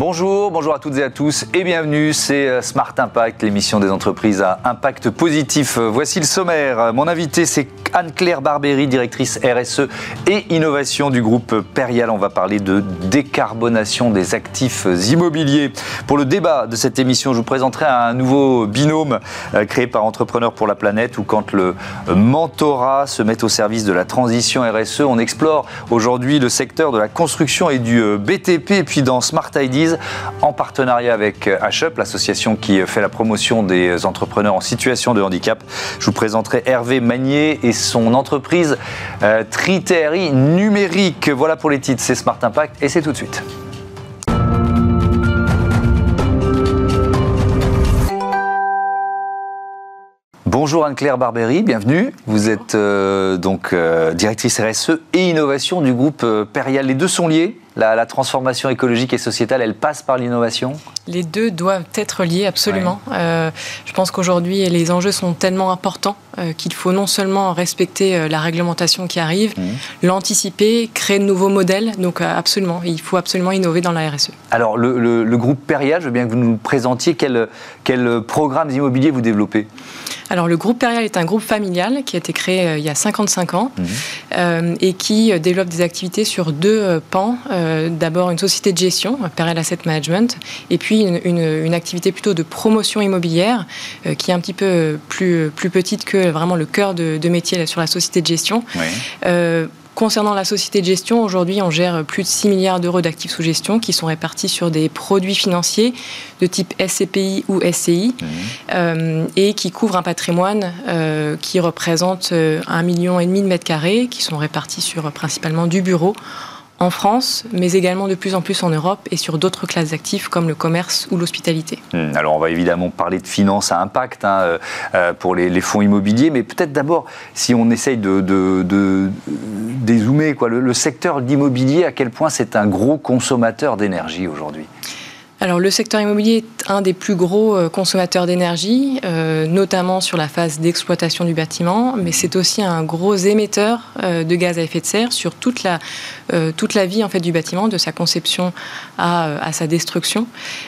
Bonjour, bonjour à toutes et à tous et bienvenue, c'est euh, Smart Impact, l'émission des entreprises à impact positif. Voici le sommaire. Mon invité, c'est Anne-Claire Barbéry, directrice RSE et innovation du groupe Perial. On va parler de décarbonation des actifs immobiliers. Pour le débat de cette émission, je vous présenterai un nouveau binôme euh, créé par Entrepreneurs pour la planète où quand le mentorat se met au service de la transition RSE, on explore aujourd'hui le secteur de la construction et du euh, BTP puis dans Smart ID en partenariat avec HUP, l'association qui fait la promotion des entrepreneurs en situation de handicap. Je vous présenterai Hervé Magnier et son entreprise euh, Numérique. Voilà pour les titres, c'est Smart Impact et c'est tout de suite. Bonjour Anne-Claire Barbéry, bienvenue. Vous êtes euh, donc euh, directrice RSE et innovation du groupe euh, Perial. Les deux sont liés la, transformation écologique et sociétale, elle passe par l'innovation? Les deux doivent être liés, absolument. je pense qu'aujourd'hui, les enjeux sont tellement importants qu'il faut non seulement respecter la réglementation qui arrive, mmh. l'anticiper, créer de nouveaux modèles. Donc, absolument, il faut absolument innover dans la RSE. Alors, le, groupe Perial, je veux bien que vous nous présentiez quels quel programmes immobiliers vous développez? Alors le groupe Perial est un groupe familial qui a été créé euh, il y a 55 ans mhm. euh, et qui euh, développe des activités sur deux pans. D'abord une société de gestion, Perial Asset Management, et puis une, activité plutôt de promotion immobilière qui est un petit peu plus, plus petite que vraiment le cœur de, métier sur la société de gestion. Concernant la société de gestion, aujourd'hui, on gère plus de 6 milliards d'euros d'actifs sous gestion qui sont répartis sur des produits financiers de type SCPI ou SCI mmh. euh, et qui couvrent un patrimoine euh, qui représente euh, un million et demi de mètres carrés qui sont répartis sur principalement du bureau en France, mais également de plus en plus en Europe et sur d'autres classes d'actifs comme le commerce ou l'hospitalité. Hmm, alors on va évidemment parler de finances à impact hein, euh, euh, pour les, fonds immobiliers, mais peut-être d'abord si on essaye de, de, dézoomer quoi, le, le secteur d'immobilier, à quel point c'est un gros consommateur d'énergie aujourd'hui? Alors le secteur immobilier est un des plus gros euh, consommateurs d'énergie, euh, notamment sur la phase d'exploitation du bâtiment, mais c'est aussi un gros émetteur euh, de gaz à effet de serre sur toute la, toute la vie en fait, du bâtiment, de sa conception à, à sa destruction.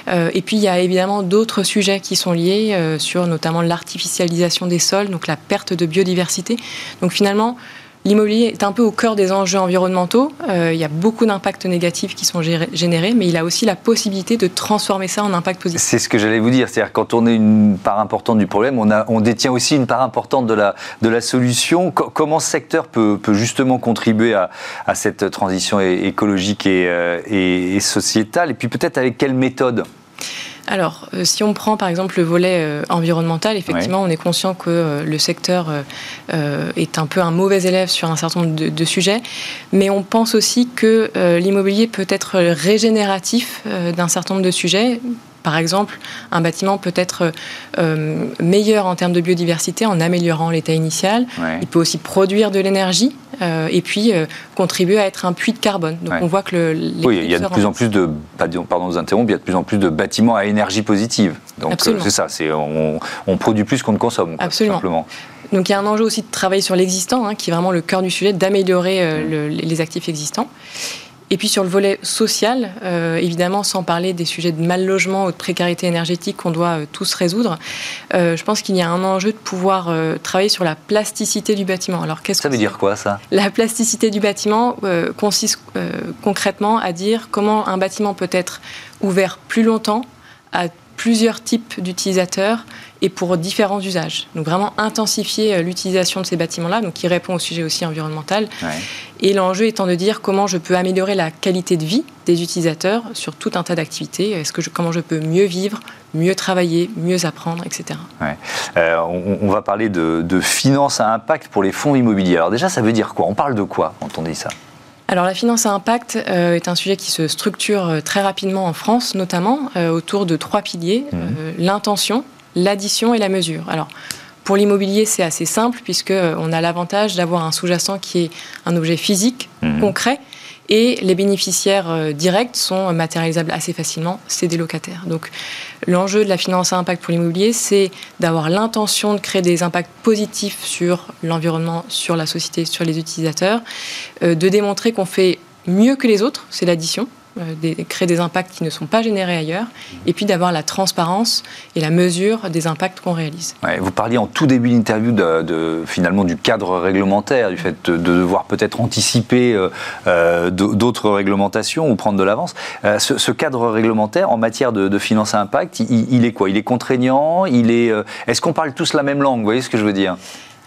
et puis il y a évidemment d'autres sujets qui sont liés sur notamment l'artificialisation des sols, donc la perte de biodiversité. Donc finalement, L'immobilier est un peu au cœur des enjeux environnementaux. Euh, il y a beaucoup d'impacts négatifs qui sont générés, mais il a aussi la possibilité de transformer ça en impact positif. C'est ce que j'allais vous dire. C'est-à-dire quand on est une part importante du problème, on, détient aussi une part importante de la, de la solution. comment ce secteur peut, justement contribuer à, cette transition écologique et, euh, et, et sociétale? Et puis peut-être avec quelle méthode? Alors, euh, si on prend par exemple le volet euh, environnemental, effectivement, on est conscient que euh, le secteur est un peu un mauvais élève sur un certain nombre de, sujets, mais on pense aussi que l'immobilier peut être régénératif d'un certain nombre de sujets. Par exemple, un bâtiment peut être euh, meilleur en termes de biodiversité en améliorant l'état initial. Il peut aussi produire de l'énergie euh, et puis euh, contribuer à être un puits de carbone. Donc on voit que le. Oui, il y a de plus en plus de. Pardon de vous interrompre, il y a de plus en plus de bâtiments à énergie positive. Donc c'est ça, on, on, produit plus qu'on ne consomme. Absolument. simplement. Donc il y a un enjeu aussi de travailler sur l'existant, hein, qui est vraiment le cœur du sujet, d'améliorer mmh. les actifs existants. Et puis sur le volet social, euh, évidemment, sans parler des sujets de mal logement ou de précarité énergétique qu'on doit euh, tous résoudre, euh, je pense qu'il y a un enjeu de pouvoir travailler sur la plasticité du bâtiment. Alors qu'est-ce ça veut dire quoi ça? La plasticité du bâtiment consiste concrètement à dire comment un bâtiment peut être ouvert plus longtemps à plusieurs types d'utilisateurs et pour différents usages. Donc vraiment intensifier euh, l'utilisation de ces bâtiments-là, donc qui répond au sujet aussi environnemental. Et l'enjeu étant de dire comment je peux améliorer la qualité de vie des utilisateurs sur tout un tas d'activités. Est-ce que je, comment je peux mieux vivre, mieux travailler, mieux apprendre, etc. Euh, on, va parler de, de finance à impact pour les fonds immobiliers. Alors déjà, ça veut dire quoi? On parle de quoi quand on dit ça? Alors la finance à impact euh, est un sujet qui se structure euh, très rapidement en France, notamment euh, autour de trois piliers mmh. l'intention, l'addition et la mesure. Alors pour l'immobilier, c'est assez simple puisqu'on a l'avantage d'avoir un sous-jacent qui est un objet physique, mmh. concret, et les bénéficiaires euh, directs sont matérialisables assez facilement, c'est des locataires. Donc l'enjeu de la finance à impact pour l'immobilier, c'est d'avoir l'intention de créer des impacts positifs sur l'environnement, sur la société, sur les utilisateurs, euh, de démontrer qu'on fait mieux que les autres, c'est l'addition. Euh, créer des impacts qui ne sont pas générés ailleurs, et puis d'avoir la transparence et la mesure des impacts qu'on réalise. vous parliez en tout début d'interview de, finalement du cadre réglementaire, du fait de, devoir peut-être anticiper euh, euh, d'autres réglementations ou prendre de l'avance. ce, cadre réglementaire en matière de, finance à impact, il, il, est quoi? Il est contraignant? Il est Est-ce qu'on parle tous la même langue? Vous voyez ce que je veux dire?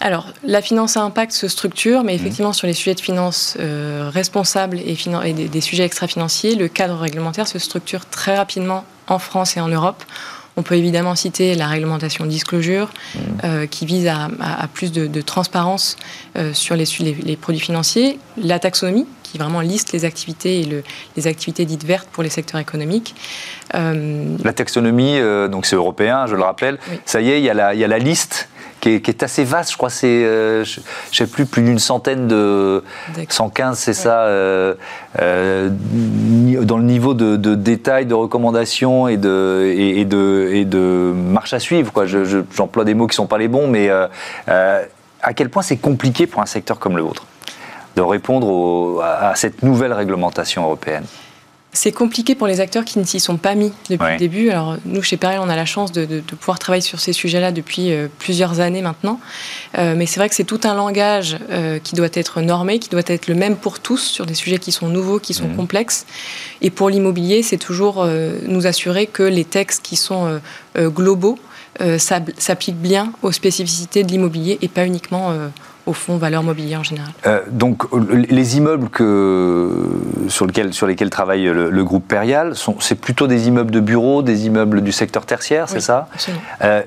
Alors, la finance à impact se structure, mais effectivement, sur les sujets de finance euh, responsables et, des, sujets extra-financiers, le cadre réglementaire se structure très rapidement en France et en Europe. On peut évidemment citer la réglementation disclosure, euh, qui vise à, plus de, transparence euh, sur les, les, produits financiers, la taxonomie, qui vraiment liste les activités et les activités dites vertes pour les secteurs économiques. La taxonomie, donc c'est européen, je le rappelle. Ça y est, il y, a il y a la liste qui est, assez vaste. Je crois c'est, euh, je, ne sais plus, plus d'une centaine de 115, c'est ça, euh, euh, dans le niveau de, détail, de recommandations et de et, de et de marche à suivre. Quoi. j'emploie des mots qui sont pas les bons, mais à quel point c'est compliqué pour un secteur comme le vôtre? De répondre à cette nouvelle réglementation européenne. C'est compliqué pour les acteurs qui ne s'y sont pas mis depuis le début. Alors nous, chez Perel, on a la chance de, pouvoir travailler sur ces sujets-là depuis euh, plusieurs années maintenant. Euh, mais c'est vrai que c'est tout un langage euh, qui doit être normé, qui doit être le même pour tous sur des sujets qui sont nouveaux, qui sont mmh. complexes. Et pour l'immobilier, c'est toujours nous assurer que les textes qui sont globaux s'appliquent bien aux spécificités de l'immobilier et pas uniquement au fond valeur mobilière en général. Euh, donc les immeubles que, sur, lesquels, sur lesquels travaille le, groupe Perial, c'est plutôt des immeubles de bureaux, des immeubles du secteur tertiaire, c'est ça? euh,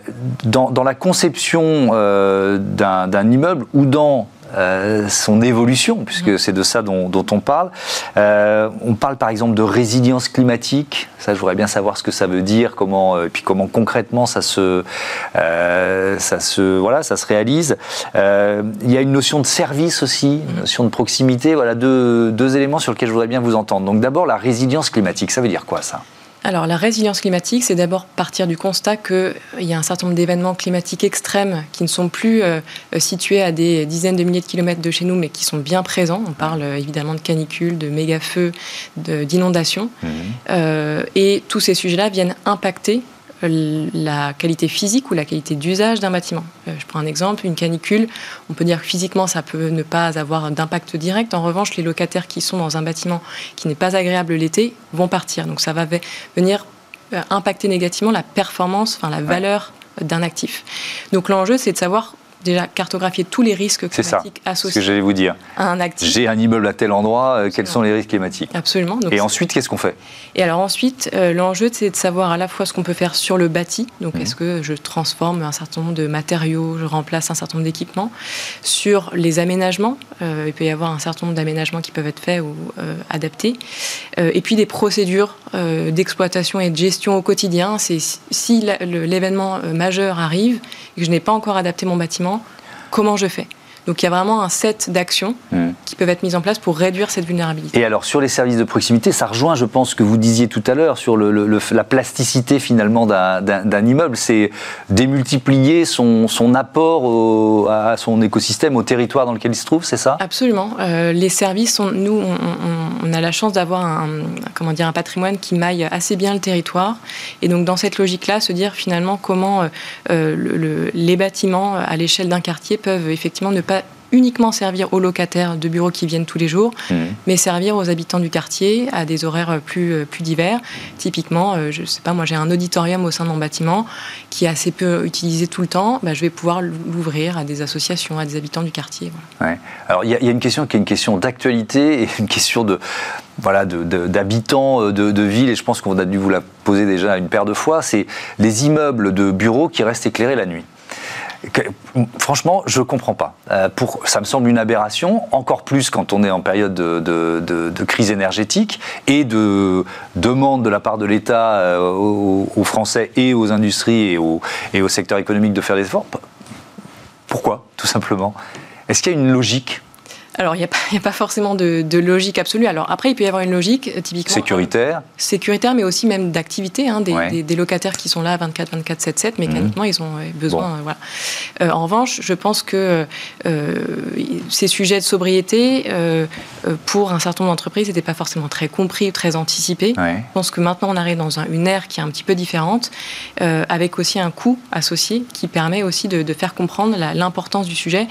dans, dans, la conception euh, d'un immeuble ou dans euh, son évolution, puisque c'est de ça dont, on parle. Euh, on parle par exemple de résilience climatique. Ça, je voudrais bien savoir ce que ça veut dire, comment, euh, et puis comment concrètement ça se, ça se, voilà, ça se réalise. il y a une notion de service aussi, une notion de proximité. Voilà deux, deux éléments sur lesquels je voudrais bien vous entendre. Donc d'abord la résilience climatique. Ça veut dire quoi ça? Alors la résilience climatique, c'est d'abord partir du constat qu'il y a un certain nombre d'événements climatiques extrêmes qui ne sont plus euh, situés à des dizaines de milliers de kilomètres de chez nous, mais qui sont bien présents. On parle euh, évidemment de canicules, de méga-feux, d'inondations. Mmh. Euh, et tous ces sujets-là viennent impacter la qualité physique ou la qualité d'usage d'un bâtiment. Euh, je prends un exemple, une canicule, on peut dire que physiquement ça peut ne pas avoir d'impact direct. En revanche, les locataires qui sont dans un bâtiment qui n'est pas agréable l'été vont partir. Donc ça va venir euh, impacter négativement la performance, enfin la valeur d'un actif. Donc l'enjeu, c'est de savoir déjà cartographier tous les risques climatiques associés ce que j'allais vous dire. à un actif. J'ai un immeuble à tel endroit, euh, quels sont les risques climatiques Absolument. et ensuite, qu'est-ce qu'on fait Et alors ensuite, euh, l'enjeu, c'est de savoir à la fois ce qu'on peut faire sur le bâti, donc mhm. est-ce que je transforme un certain nombre de matériaux, je remplace un certain nombre d'équipements, sur les aménagements, euh, il peut y avoir un certain nombre d'aménagements qui peuvent être faits ou adaptés, et puis des procédures d'exploitation et de gestion au quotidien, c'est si l'événement majeur arrive et que je n'ai pas encore adapté mon bâtiment, comment je fais? Donc il y a vraiment un set d'actions hmm. qui peuvent être mises en place pour réduire cette vulnérabilité. Et alors sur les services de proximité, ça rejoint, je pense, ce que vous disiez tout à l'heure sur le, la plasticité finalement d'un immeuble. C'est démultiplier son, son apport à son écosystème, au territoire dans lequel il se trouve, c'est ça? Absolument. Euh, les services, sont, nous, on, a la chance d'avoir un, comment dire, un patrimoine qui maille assez bien le territoire. Et donc dans cette logique-là, se dire finalement comment euh, euh, les bâtiments à l'échelle d'un quartier peuvent effectivement ne pas uniquement servir aux locataires de bureaux qui viennent tous les jours, mmh. mais servir aux habitants du quartier à des horaires plus, euh, plus divers. Typiquement, euh, je sais pas, moi j'ai un auditorium au sein de mon bâtiment qui est assez peu utilisé tout le temps, bah, je vais pouvoir l'ouvrir à des associations, à des habitants du quartier. Ouais. Alors il y, a une question qui est une question d'actualité et une question de voilà d'habitants de, de, de, ville et je pense qu'on a dû vous la poser déjà une paire de fois, c'est les immeubles de bureaux qui restent éclairés la nuit franchement, je ne comprends pas. Euh, ça me semble une aberration, encore plus quand on est en période de, crise énergétique et de demande de la part de l'État euh, aux, Français et aux industries et au secteur économique de faire des efforts. Pourquoi, tout simplement? Est-ce qu'il y a une logique? Alors, il n'y a, pas forcément de, logique absolue. Alors, après, il peut y avoir une logique, euh, typiquement. Sécuritaire Sécuritaire, mais aussi même d'activité. Hein, des, locataires qui sont là 24, 24, 7, 7, mécaniquement, ils ont besoin. voilà. en revanche, je pense que ces sujets de sobriété, pour un certain nombre d'entreprises, n'étaient pas forcément très compris ou très anticipés. Je pense que maintenant, on arrive dans une ère qui est un petit peu différente, avec aussi un coût associé qui permet aussi de faire comprendre l'importance du sujet.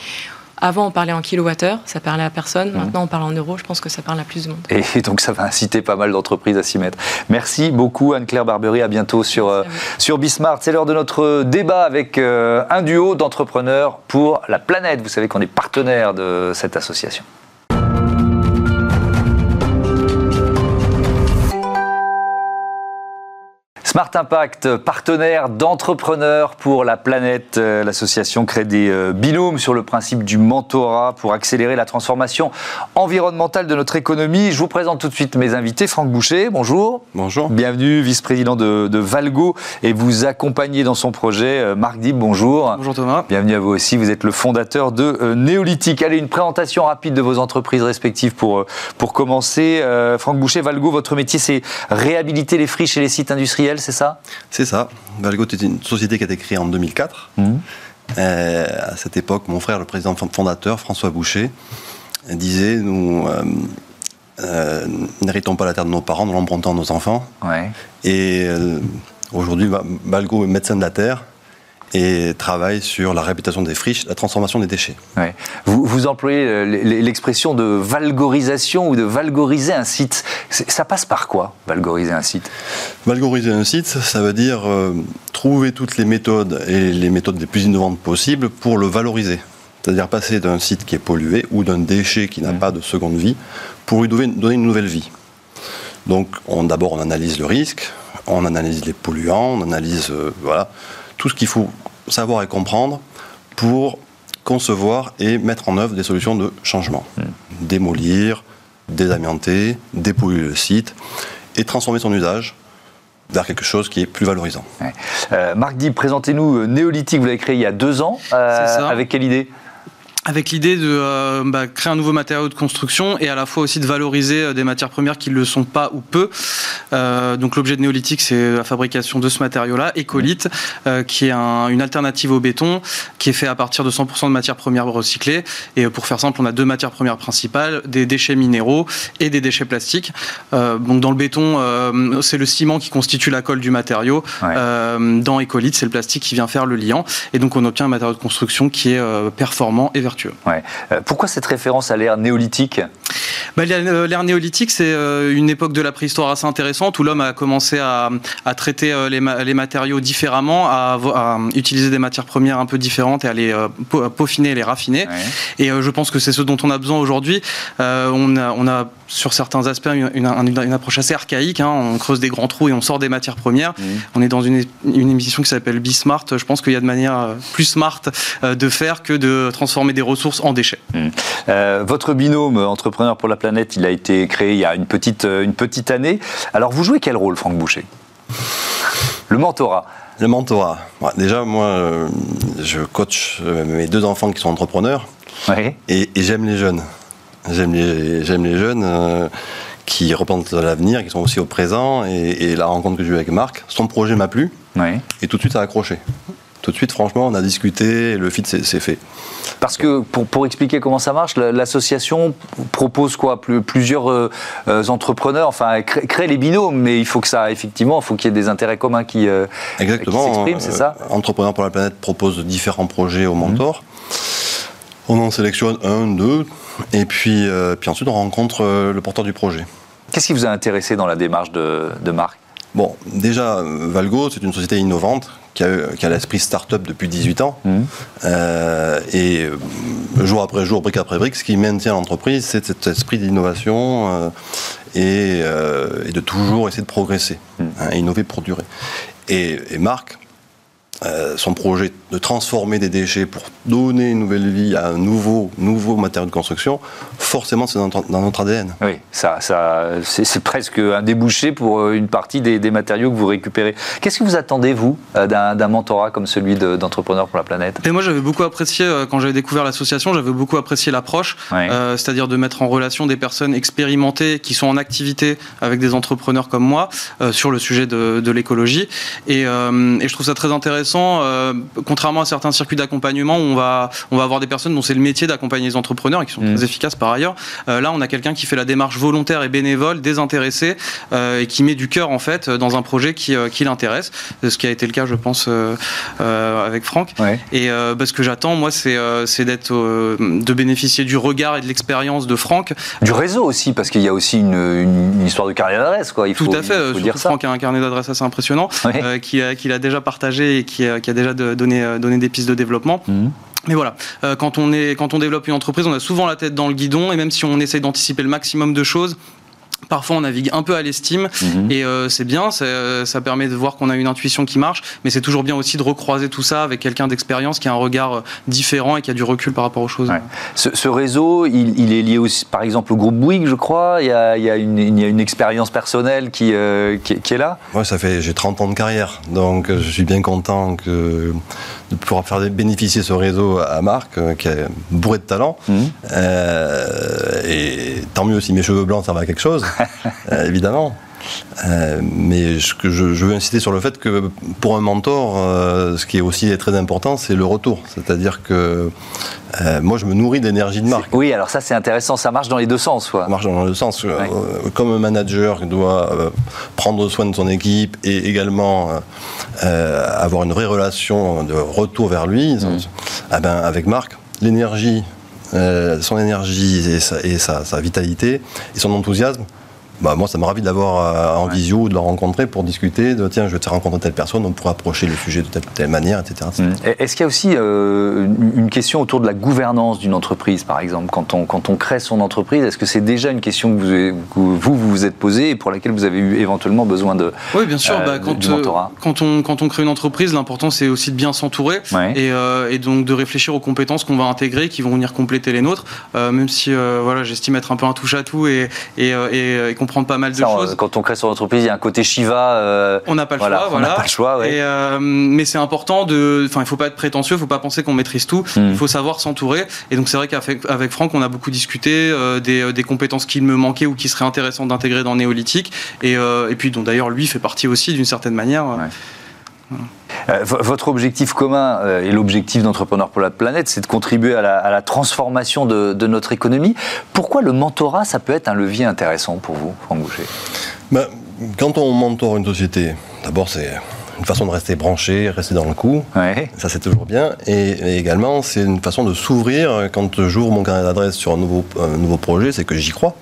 Avant, on parlait en kilowattheure, ça parlait à personne. Mmh. Maintenant, on parle en euros. Je pense que ça parle à plus de monde. Et donc, ça va inciter pas mal d'entreprises à s'y mettre. Merci beaucoup, Anne-Claire Barbery. À bientôt sur, euh, sur Bismart. C'est l'heure de notre débat avec euh, un duo d'entrepreneurs pour la planète. Vous savez qu'on est partenaire de cette association. Smart Impact, partenaire d'entrepreneurs pour la planète. Euh, l'association crée des euh, binômes sur le principe du mentorat pour accélérer la transformation environnementale de notre économie. Je vous présente tout de suite mes invités. Franck Boucher, bonjour. Bonjour. Bienvenue, vice-président de, Valgo et vous accompagnez dans son projet. Euh, Marc Dib, bonjour. Bonjour Thomas. Bienvenue à vous aussi. Vous êtes le fondateur de Néolithique. Allez, une présentation rapide de vos entreprises respectives pour, pour commencer. Franck Boucher, Valgo, votre métier, c'est réhabiliter les friches et les sites industriels c'est ça? C'est ça. Valgo est une société qui a été créée en 2004. Mmh. Euh, à cette époque, mon frère, le président fondateur, François Boucher, disait Nous euh, euh, n'héritons pas la terre de nos parents, nous l'empruntons à nos enfants. Et aujourd'hui, Valgo est médecin de la terre et travaille sur la réputation des friches, la transformation des déchets. Vous, vous, employez euh, l'expression de valgorisation ou de valgoriser un site. Ça passe par quoi, valgoriser un site? Valgoriser un site, ça veut dire euh, trouver toutes les méthodes et les méthodes les plus innovantes possibles pour le valoriser. C'est-à-dire passer d'un site qui est pollué ou d'un déchet qui n'a pas de seconde vie pour lui donner une nouvelle vie. Donc d'abord on analyse le risque, on analyse les polluants, on analyse euh, voilà, tout ce qu'il faut savoir et comprendre pour concevoir et mettre en œuvre des solutions de changement. Hmm. Démolir, désamianter, dépolluer le site et transformer son usage vers quelque chose qui est plus valorisant. Euh, Marc Dib, présentez-nous euh, Néolithique, vous l'avez créé il y a deux ans. Euh, avec quelle idée? Avec l'idée de euh, bah, créer un nouveau matériau de construction et à la fois aussi de valoriser euh, des matières premières qui ne le sont pas ou peu. Euh, donc l'objet de néolithique, c'est la fabrication de ce matériau-là, écolite, qui est une alternative au béton, qui est fait à partir de 100% de matières premières recyclées. Et pour faire simple, on a deux matières premières principales, des déchets minéraux et des déchets plastiques. donc dans le béton, c'est le ciment qui constitue la colle du matériau. dans écolite, c'est le plastique qui vient faire le liant. Et donc on obtient un matériau de construction qui est performant et vertueux. Ouais. Euh, pourquoi cette référence à l'ère néolithique? Bah, euh, L'ère néolithique, c'est euh, une époque de la préhistoire assez intéressante où l'homme a commencé à, traiter les, matériaux différemment, à, utiliser des matières premières un peu différentes et à les peaufiner et les raffiner. Et je pense que c'est ce dont on a besoin aujourd'hui. on, a, on a sur certains aspects une, approche assez archaïque. Hein. On creuse des grands trous et on sort des matières premières. Mmh. On est dans une, émission qui s'appelle Be Smart. Je pense qu'il y a de manière plus smart de faire que de transformer des ressources en déchets. Mmh. Euh, votre binôme Entrepreneur pour la planète, il a été créé il y a une petite, euh, une petite année. Alors vous jouez quel rôle, Franck Boucher? Le mentorat. Le mentorat. déjà, moi, euh, je coach mes deux enfants qui sont entrepreneurs. Et, j'aime les jeunes. J'aime les, j'aime les jeunes qui repensent à l'avenir, qui sont aussi au présent. Et, la rencontre que j'ai eue avec Marc, son projet m'a plu. Et tout de suite, ça a accroché tout de suite, franchement, on a discuté et le fit s'est fait. Parce que pour, expliquer comment ça marche, l'association propose quoi? Plusieurs euh, euh, entrepreneurs, enfin, créer les binômes, mais il faut que ça, effectivement, il faut qu'il y ait des intérêts communs qui, euh, s'expriment, c'est ça? Entrepreneurs pour la planète propose différents projets aux mentors. On en sélectionne un, deux, et puis, puis ensuite on rencontre le porteur du projet. Qu'est-ce qui vous a intéressé dans la démarche de, de Marc? Bon, déjà, Valgo, c'est une société innovante qui a, l'esprit start-up depuis 18 ans. Mmh. Euh, et euh, jour après jour, brique après brique, ce qui maintient l'entreprise, c'est cet esprit d'innovation euh, et, de toujours essayer de progresser, mmh. hein, innover pour durer. Et, Marc, euh, son projet de transformer des déchets pour donner une nouvelle vie à un nouveau, nouveau matériau de construction, forcément c'est dans, notre ADN. Oui, ça, ça, c'est presque un débouché pour euh, une partie des, matériaux que vous récupérez. Qu'est-ce que vous attendez, vous, euh, d'un mentorat comme celui d'Entrepreneurs pour la planète? Et moi, j'avais beaucoup apprécié, quand j'avais découvert l'association, j'avais beaucoup apprécié l'approche, c'est-à-dire de mettre en relation des personnes expérimentées qui sont en activité avec des entrepreneurs comme moi sur le sujet de, l'écologie. Et, et je trouve ça très intéressant euh, contrairement à certains circuits d'accompagnement où on va, on va avoir des personnes dont c'est le métier d'accompagner les entrepreneurs et qui sont très efficaces par ailleurs. Euh, là, on a quelqu'un qui fait la démarche volontaire et bénévole, désintéressé euh, et qui met du cœur en fait dans un projet qui, qui l'intéresse. Ce qui a été le cas, je pense, avec Franck. Et bah, ce que j'attends, moi, c'est, d'être, de bénéficier du regard et de l'expérience de Franck. Du réseau aussi, parce qu'il y a aussi une, histoire de carnet d'adresse, faut, Tout à fait. dire Franck a un carnet d'adresse assez impressionnant qu'il, a, qu'il a déjà partagé et qui qui, a déjà donné, euh, donné des pistes de développement. Mhm. Mais voilà, euh, quand on, est, quand on développe une entreprise, on a souvent la tête dans le guidon, et même si on essaye d'anticiper le maximum de choses, Parfois, on navigue un peu à l'estime mhm. et euh, c'est bien, ça permet de voir qu'on a une intuition qui marche, mais c'est toujours bien aussi de recroiser tout ça avec quelqu'un d'expérience qui a un regard euh, différent et qui a du recul par rapport aux choses. Ce, réseau, il, est lié aussi, par exemple, au groupe Bouygues, je crois. Il y a, il y a une, une, expérience personnelle qui, euh, qui, est là. Oui, ça fait j'ai 30 ans de carrière, donc je suis bien content que de pouvoir faire bénéficier ce réseau à Marc, qui est bourré de talent. Mhm. et tant mieux si mes cheveux blancs servent à quelque chose. Euh, évidemment. Euh, mais je, je, veux insister sur le fait que pour un mentor, euh, ce qui est aussi très important, c'est le retour. C'est-à-dire que moi, je me nourris d'énergie de marque. Oui, alors ça, c'est intéressant. Ça marche dans les deux sens. Ça marche dans les deux sens. comme un manager doit prendre soin de son équipe et également avoir une vraie relation de retour vers lui, mm. eh ben, avec Marc, l'énergie son énergie et, sa, sa, vitalité et son enthousiasme, bah, moi, ça me ravit d'avoir euh, en visio ou de le rencontrer pour discuter de tiens, je vais te rencontrer telle personne, on pourra approcher le sujet de telle, manière, etc. Mmh. Est-ce qu'il y a aussi euh, une question autour de la gouvernance d'une entreprise, par exemple? Quand on, quand on crée son entreprise, est-ce que c'est déjà une question que vous, vous vous, êtes posée et pour laquelle vous avez eu éventuellement besoin de Oui, bien sûr. Euh, bah, quand, quand, on, quand on crée une entreprise, l'important c'est aussi de bien s'entourer et, et, donc de réfléchir aux compétences qu'on va intégrer, qui vont venir compléter les nôtres, même si voilà, j'estime être un peu un touche-à-tout et, et, et, et comprendre pas mal de choses. Quand on crée son entreprise, il y a un côté Shiva. Euh, on n'a pas le choix, voilà. pas le choix, euh, mais c'est important de. Enfin, il faut pas être prétentieux, il faut pas penser qu'on maîtrise tout. Hmm. Il faut savoir s'entourer. Et donc, c'est vrai qu'avec avec Franck, on a beaucoup discuté euh, des, des, compétences qui me manquaient ou qui seraient intéressantes d'intégrer dans Néolithique. Et, et puis, dont d'ailleurs, lui fait partie aussi d'une certaine manière. Euh, votre objectif commun euh, et l'objectif d'Entrepreneurs pour la planète, c'est de contribuer à la, transformation de, notre économie. Pourquoi le mentorat, ça peut être un levier intéressant pour vous, Franck Boucher? Ben, Quand on mentore une société, d'abord c'est une façon de rester branché, rester dans le coup. Ça, c'est toujours bien. Et, également, c'est une façon de s'ouvrir. Quand j'ouvre mon carnet d'adresse sur un nouveau, un nouveau projet, c'est que j'y crois.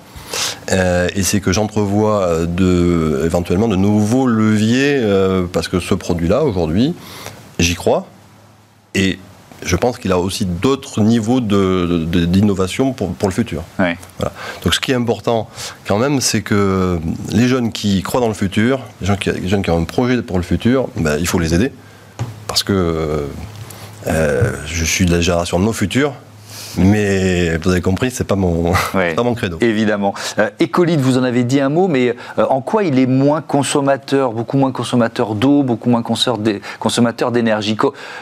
Euh, et c'est que j'entrevois euh, de, éventuellement de nouveaux leviers euh, parce que ce produit-là, aujourd'hui, j'y crois. Et je pense qu'il a aussi d'autres niveaux d'innovation pour, pour, le futur. Donc ce qui est important quand même, c'est que les jeunes qui croient dans le futur, les, gens qui, les jeunes qui ont un projet pour le futur, ben, il faut les aider. Parce que je suis de la génération de nos futurs, mais vous avez compris, c'est pas mon, pas mon credo. Évidemment. Euh, vous en avez dit un mot, mais euh, en quoi il est moins consommateur, beaucoup moins consommateur d'eau, beaucoup moins consommateur d'énergie?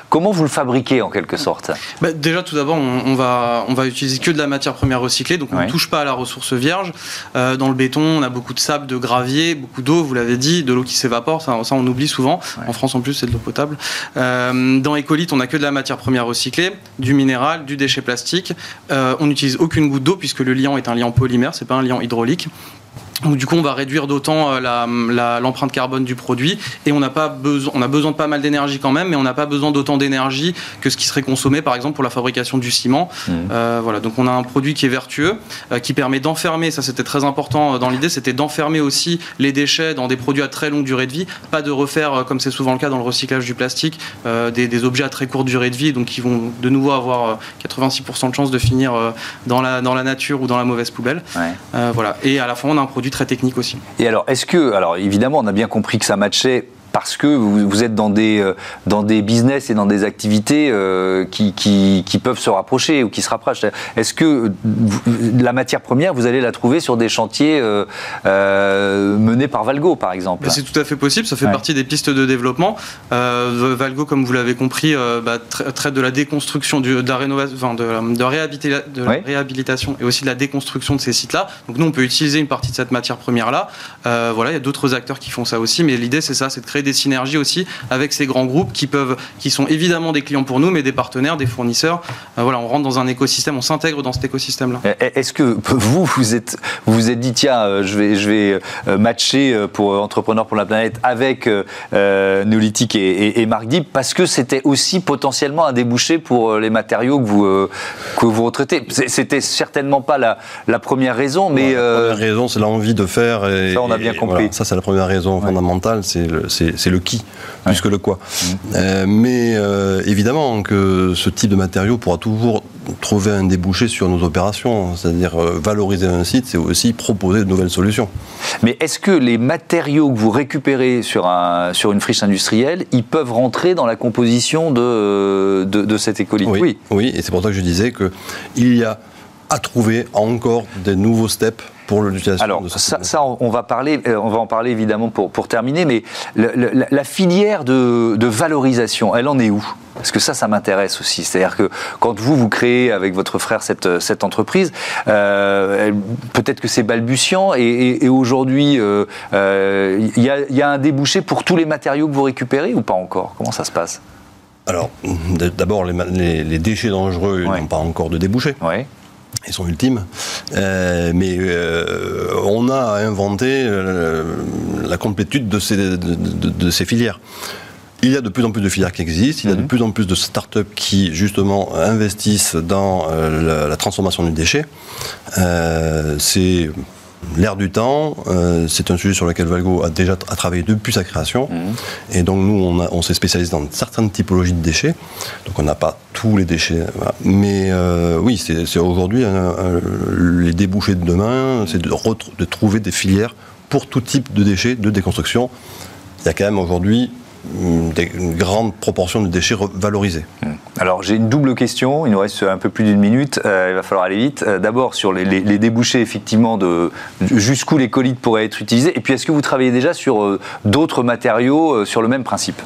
Comment vous le fabriquez en quelque sorte? Bah, Déjà, tout d'abord, on, va, on va utiliser que de la matière première recyclée, donc on ne touche pas à la ressource vierge. Euh, dans le béton, on a beaucoup de sable, de gravier, beaucoup d'eau, vous l'avez dit, de l'eau qui s'évapore, ça, ça, on oublie souvent. En France, en plus, c'est de l'eau potable. Euh, dans Ecolite, on a que de la matière première recyclée, du minéral, du déchet plastique euh, on n'utilise aucune goutte d'eau puisque le liant est un liant polymère, c'est pas un liant hydraulique. Donc, du coup, on va réduire d'autant euh, l'empreinte carbone du produit et on, pas besoin, on a besoin de pas mal d'énergie quand même, mais on n'a pas besoin d'autant d'énergie que ce qui serait consommé, par exemple, pour la fabrication du ciment. Mmh. Euh, voilà, donc on a un produit qui est vertueux, euh, qui permet d'enfermer, ça c'était très important dans l'idée, c'était d'enfermer aussi les déchets dans des produits à très longue durée de vie, pas de refaire, comme c'est souvent le cas dans le recyclage du plastique, des, objets à très courte durée de vie, donc qui vont de nouveau avoir 86% de chances de finir dans, la, dans la nature ou dans la mauvaise poubelle. voilà, et à la fin, on a un produit très technique aussi. Et alors, est-ce que, alors évidemment, on a bien compris que ça matchait parce que vous, êtes dans des, dans des business et dans des activités qui, qui, peuvent se rapprocher ou qui se rapprochent. Est-ce que la matière première, vous allez la trouver sur des chantiers menés par Valgo, par exemple? C'est tout à fait possible, ça fait partie des pistes de développement. Valgo, comme vous l'avez compris, bah, traite de la déconstruction, du, de la rénovation, de, de, réhabilitation et aussi de la déconstruction de ces sites-là. Donc nous, on peut utiliser une partie de cette matière première-là. Euh, voilà, il y a d'autres acteurs qui font ça aussi, mais l'idée c'est ça, c'est de créer des synergies aussi avec ces grands groupes qui peuvent, qui sont évidemment des clients pour nous, mais des partenaires, des fournisseurs. Euh, voilà, on rentre dans un écosystème, on s'intègre dans cet écosystème-là. Est-ce que vous, vous êtes, vous vous êtes dit tiens, euh, je vais, je vais matcher pour Entrepreneurs pour la planète avec euh, et, et, Marc Dib parce que c'était aussi potentiellement un débouché pour les matériaux que vous que vous retraitez? C'était certainement pas la, la première raison, mais la première raison, c'est l'envie de faire. Et, ça, on a bien compris. ça, c'est la première raison fondamentale, c'est le, le, qui, plus que le quoi. Mmh. Euh, mais euh, évidemment que ce type de matériau pourra toujours trouver un débouché sur nos opérations. C'est-à-dire euh, valoriser un site, c'est aussi proposer de nouvelles solutions. Mais est-ce que les matériaux que vous récupérez sur, un, sur une friche industrielle, ils peuvent rentrer dans la composition de, de, de cette écolite oui, oui, et c'est pour ça que je disais qu'il y a à trouver encore des nouveaux steps pour l'utilisation Alors, ça, ça, on va parler, euh, on va en parler évidemment pour, pour terminer, mais la, filière de, de, valorisation, elle en est où? Parce que ça, ça m'intéresse aussi. C'est-à-dire que quand vous, vous créez avec votre frère cette, cette entreprise, euh, peut-être que c'est balbutiant et, et, aujourd'hui, euh, il y, a, y, a un débouché pour tous les matériaux que vous récupérez ou pas encore? Comment ça se passe? Alors, d'abord, les, les, déchets dangereux n'ont pas encore de débouché. Ouais ils sont ultimes. Euh, mais euh, on a inventé euh, la complétude de ces, de, ces, filières. Il y a de plus en plus de filières qui existent, il y a de mhm. plus en plus de start-up qui justement investissent dans la, la, transformation du déchet. c'est l'air du temps, euh, c'est un sujet sur lequel Valgo a déjà travaillé depuis sa création. Mhm. Et donc nous, on, s'est spécialisé dans certaines typologies de déchets. Donc on n'a pas tous les déchets. Mais euh, oui, c'est aujourd'hui les débouchés de demain, c'est de, de trouver des filières pour tout type de déchets, de déconstruction. Il y a quand même aujourd'hui une grande proportion de déchets valorisés. Hmm. Alors j'ai une double question, il nous reste un peu plus d'une minute, euh, il va falloir aller vite. Euh, d'abord sur les, débouchés effectivement de jusqu'où les colites pourraient être utilisés, et puis est-ce que vous travaillez déjà sur euh, d'autres matériaux sur le même principe?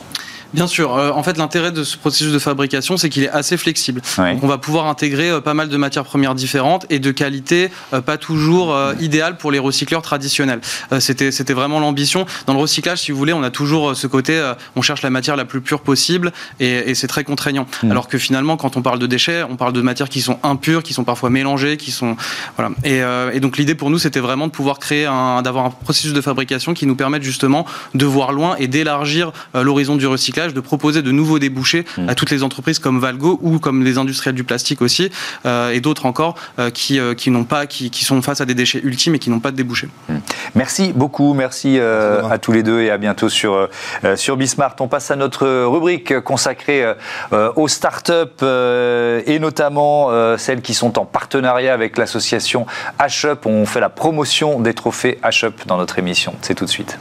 Bien sûr. Euh, en fait, l'intérêt de ce processus de fabrication, c'est qu'il est assez flexible. Donc, on va pouvoir intégrer euh, pas mal de matières premières différentes et de qualité euh, pas toujours idéale pour les recycleurs traditionnels. c'était, c'était vraiment l'ambition. Dans le recyclage, si vous voulez, on a toujours ce côté, on cherche la matière la plus pure possible et, et c'est très contraignant. Mm. Alors que finalement, quand on parle de déchets, on parle de matières qui sont impures, qui sont parfois mélangées, qui sont voilà. Et, et donc l'idée pour nous, c'était vraiment de pouvoir créer un, d'avoir un processus de fabrication qui nous permette justement de voir loin et d'élargir l'horizon du recyclage de proposer de nouveaux débouchés à toutes les entreprises comme Valgo ou comme les industriels du plastique aussi, euh, et d'autres encore euh, qui, euh, qui n'ont pas, qui, qui, sont face à des déchets ultimes et qui n'ont pas de débouchés. Merci beaucoup, merci à tous les deux et à bientôt sur, sur Bismart. On passe à notre rubrique consacrée aux startups et notamment celles qui sont en partenariat avec l'association HUP. On fait la promotion des trophées HUP dans notre émission. C'est tout de suite.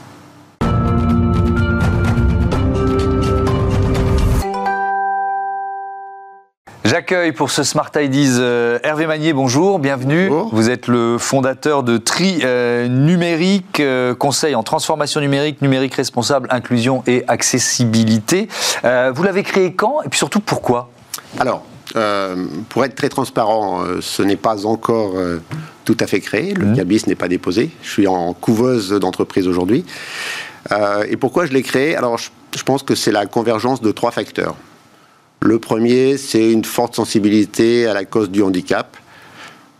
J'accueille pour ce Smart Ideas euh, Hervé Magnier, bonjour, bienvenue. Vous êtes le fondateur de Tri euh, Numérique, euh, conseil en transformation numérique, numérique responsable, inclusion et accessibilité. vous l'avez créé quand et puis surtout pourquoi? Alors, pour être très transparent, ce n'est pas encore tout à fait créé, le mmh. n'est pas déposé. Je suis en couveuse d'entreprise aujourd'hui. et pourquoi je l'ai créé? Alors, je pense que c'est la convergence de trois facteurs. Le premier, c'est une forte sensibilité à la cause du handicap.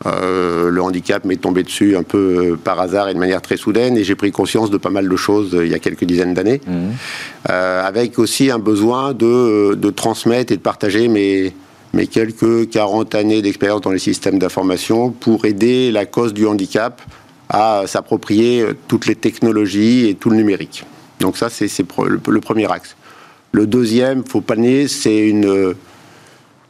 Euh, le handicap m'est tombé dessus un peu euh, par hasard et de manière très soudaine, et j'ai pris conscience de pas mal de choses euh, il y a quelques dizaines d'années, mmh. avec aussi un besoin de, transmettre et de partager mes, mes quelques 40 années d'expérience dans les systèmes d'information pour aider la cause du handicap à s'approprier toutes les technologies et tout le numérique. Donc ça, c'est le premier axe. Le deuxième, faut pas nier, c'est une,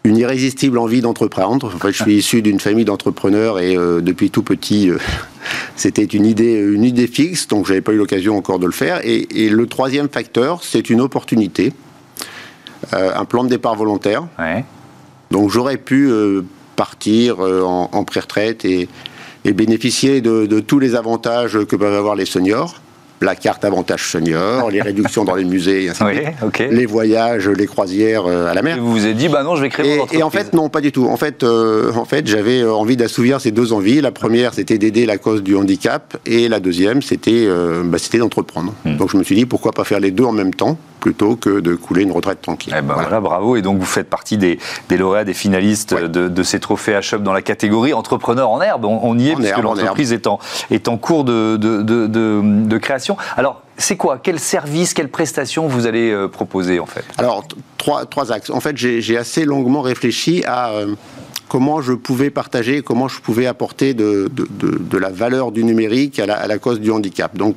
une irrésistible envie d'entreprendre. En fait, je suis issu d'une famille d'entrepreneurs et euh, depuis tout petit, euh, c'était une idée, une idée fixe, donc j'avais pas eu l'occasion encore de le faire. Et, le troisième facteur, c'est une opportunité, un plan de départ volontaire. Donc j'aurais pu partir en, en pré-retraite et, et bénéficier de, tous les avantages que peuvent avoir les seniors la carte avantage senior, les réductions dans les musées, les voyages, les croisières euh, à la mer. Et vous vous êtes dit, bah non, je vais créer mon entreprise. Et en fait, non, pas du tout. En fait, euh, en fait j'avais envie d'assouvir ces deux envies. La première, c'était d'aider la cause du handicap, et la deuxième, c'était euh, bah, d'entreprendre. Hmm. Donc je me suis dit, pourquoi pas faire les deux en même temps plutôt que de couler une retraite tranquille. Eh ben voilà. bravo. Et donc vous faites partie des, lauréats, des finalistes de, ces trophées HUB dans la catégorie entrepreneur en herbe. On, y est, puisque l'entreprise est en, est en cours de, de création. Alors, c'est quoi? Quel service, quelle prestation vous allez euh, proposer en fait? Alors, trois, trois axes. En fait, j'ai assez longuement réfléchi à... Euh, comment je pouvais partager, comment je pouvais apporter de, la valeur du numérique à la, cause du handicap. Donc,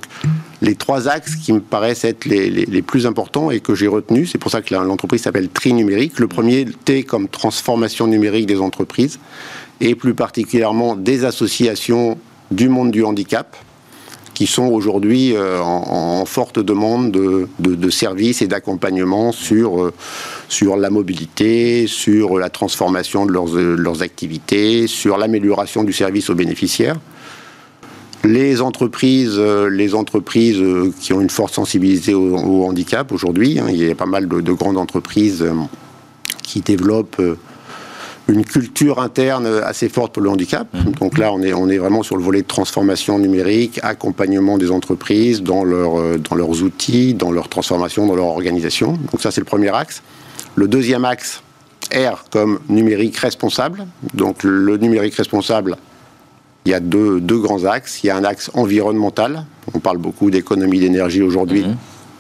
les trois axes qui me paraissent être les, plus importants et que j'ai retenus, c'est pour ça que l'entreprise s'appelle Tri Numérique. Le premier, T comme transformation numérique des entreprises et plus particulièrement des associations du monde du handicap qui sont aujourd'hui euh, en, forte demande de, services et d'accompagnement sur, euh, sur la mobilité, sur la transformation de leurs, leurs activités, sur l'amélioration du service aux bénéficiaires. Les entreprises, euh, les entreprises qui ont une forte sensibilité au, handicap aujourd'hui, hein, il y a pas mal de, de grandes entreprises qui développent une culture interne assez forte pour le handicap. Mhm. Donc là, on est, on est vraiment sur le volet de transformation numérique, accompagnement des entreprises dans, leur, euh, dans leurs outils, dans leur transformation, dans leur organisation. Donc ça, c'est le premier axe. Le deuxième axe, R comme numérique responsable. Donc le numérique responsable, il y a deux, deux grands axes. Il y a un axe environnemental. On parle beaucoup d'économie d'énergie aujourd'hui. Mhm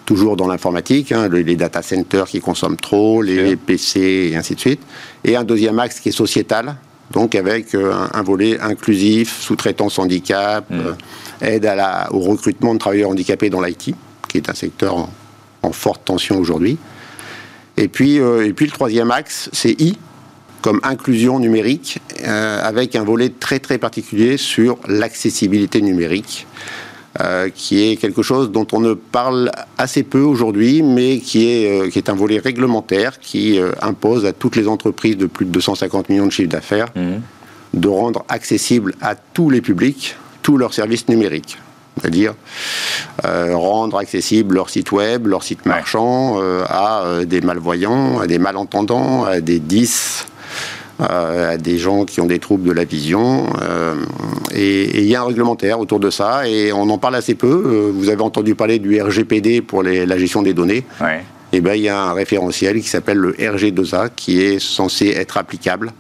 toujours dans l'informatique, hein, les, data centers qui consomment trop, les, PC et ainsi de suite. Et un deuxième axe qui est sociétal, donc avec euh, un, volet inclusif, sous-traitance handicap, mm. euh, aide à la, au recrutement de travailleurs handicapés dans l'IT, qui est un secteur en, forte tension aujourd'hui. Et puis, euh, et puis le troisième axe, c'est I, comme inclusion numérique, avec un volet très très particulier sur l'accessibilité numérique. Euh, qui est quelque chose dont on ne parle assez peu aujourd'hui, mais qui est, euh, qui est un volet réglementaire qui euh, impose à toutes les entreprises de plus de 250 millions de chiffres d'affaires mmh. de rendre accessible à tous les publics tous leurs services numériques. C'est-à-dire rendre accessible leur site web, leur site marchand à des malvoyants, à des malentendants, à des 10, euh, à des gens qui ont des troubles de la vision. Euh, et il y a un réglementaire autour de ça, et on en parle assez peu. Euh, vous avez entendu parler du RGPD pour la gestion des données. Et eh ben, il y a un référentiel qui s'appelle le RG2A qui est censé être applicable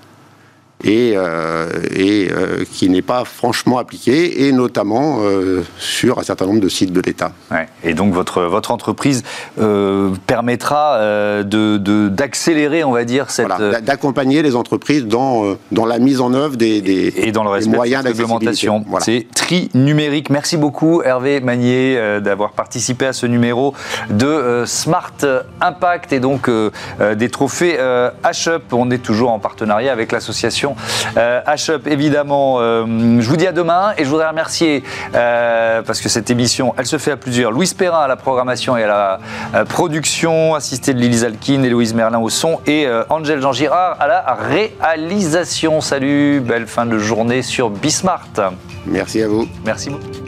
et, euh, et euh, qui n'est pas franchement appliqué, et notamment euh, sur un certain nombre de sites de l'État. Et donc votre, votre entreprise permettra d'accélérer, on va dire, cette... d'accompagner les entreprises dans, dans la mise en œuvre des, des, et dans le respect moyens d'augmentation. C'est tri numérique. Merci beaucoup Hervé Magnier d'avoir participé à ce numéro de Smart Impact et donc des trophées HUP. On est toujours en partenariat avec l'association euh, H-Up, évidemment. Euh, je vous dis à demain et je voudrais remercier, euh, parce que cette émission, elle se fait à plusieurs. Louise Perrin à la programmation et à la production, assistée de Lily Zalkin, Louise Merlin au son et Angèle Jean Girard à la réalisation. Salut, belle fin de journée sur Bismart. Merci à vous. Merci beaucoup.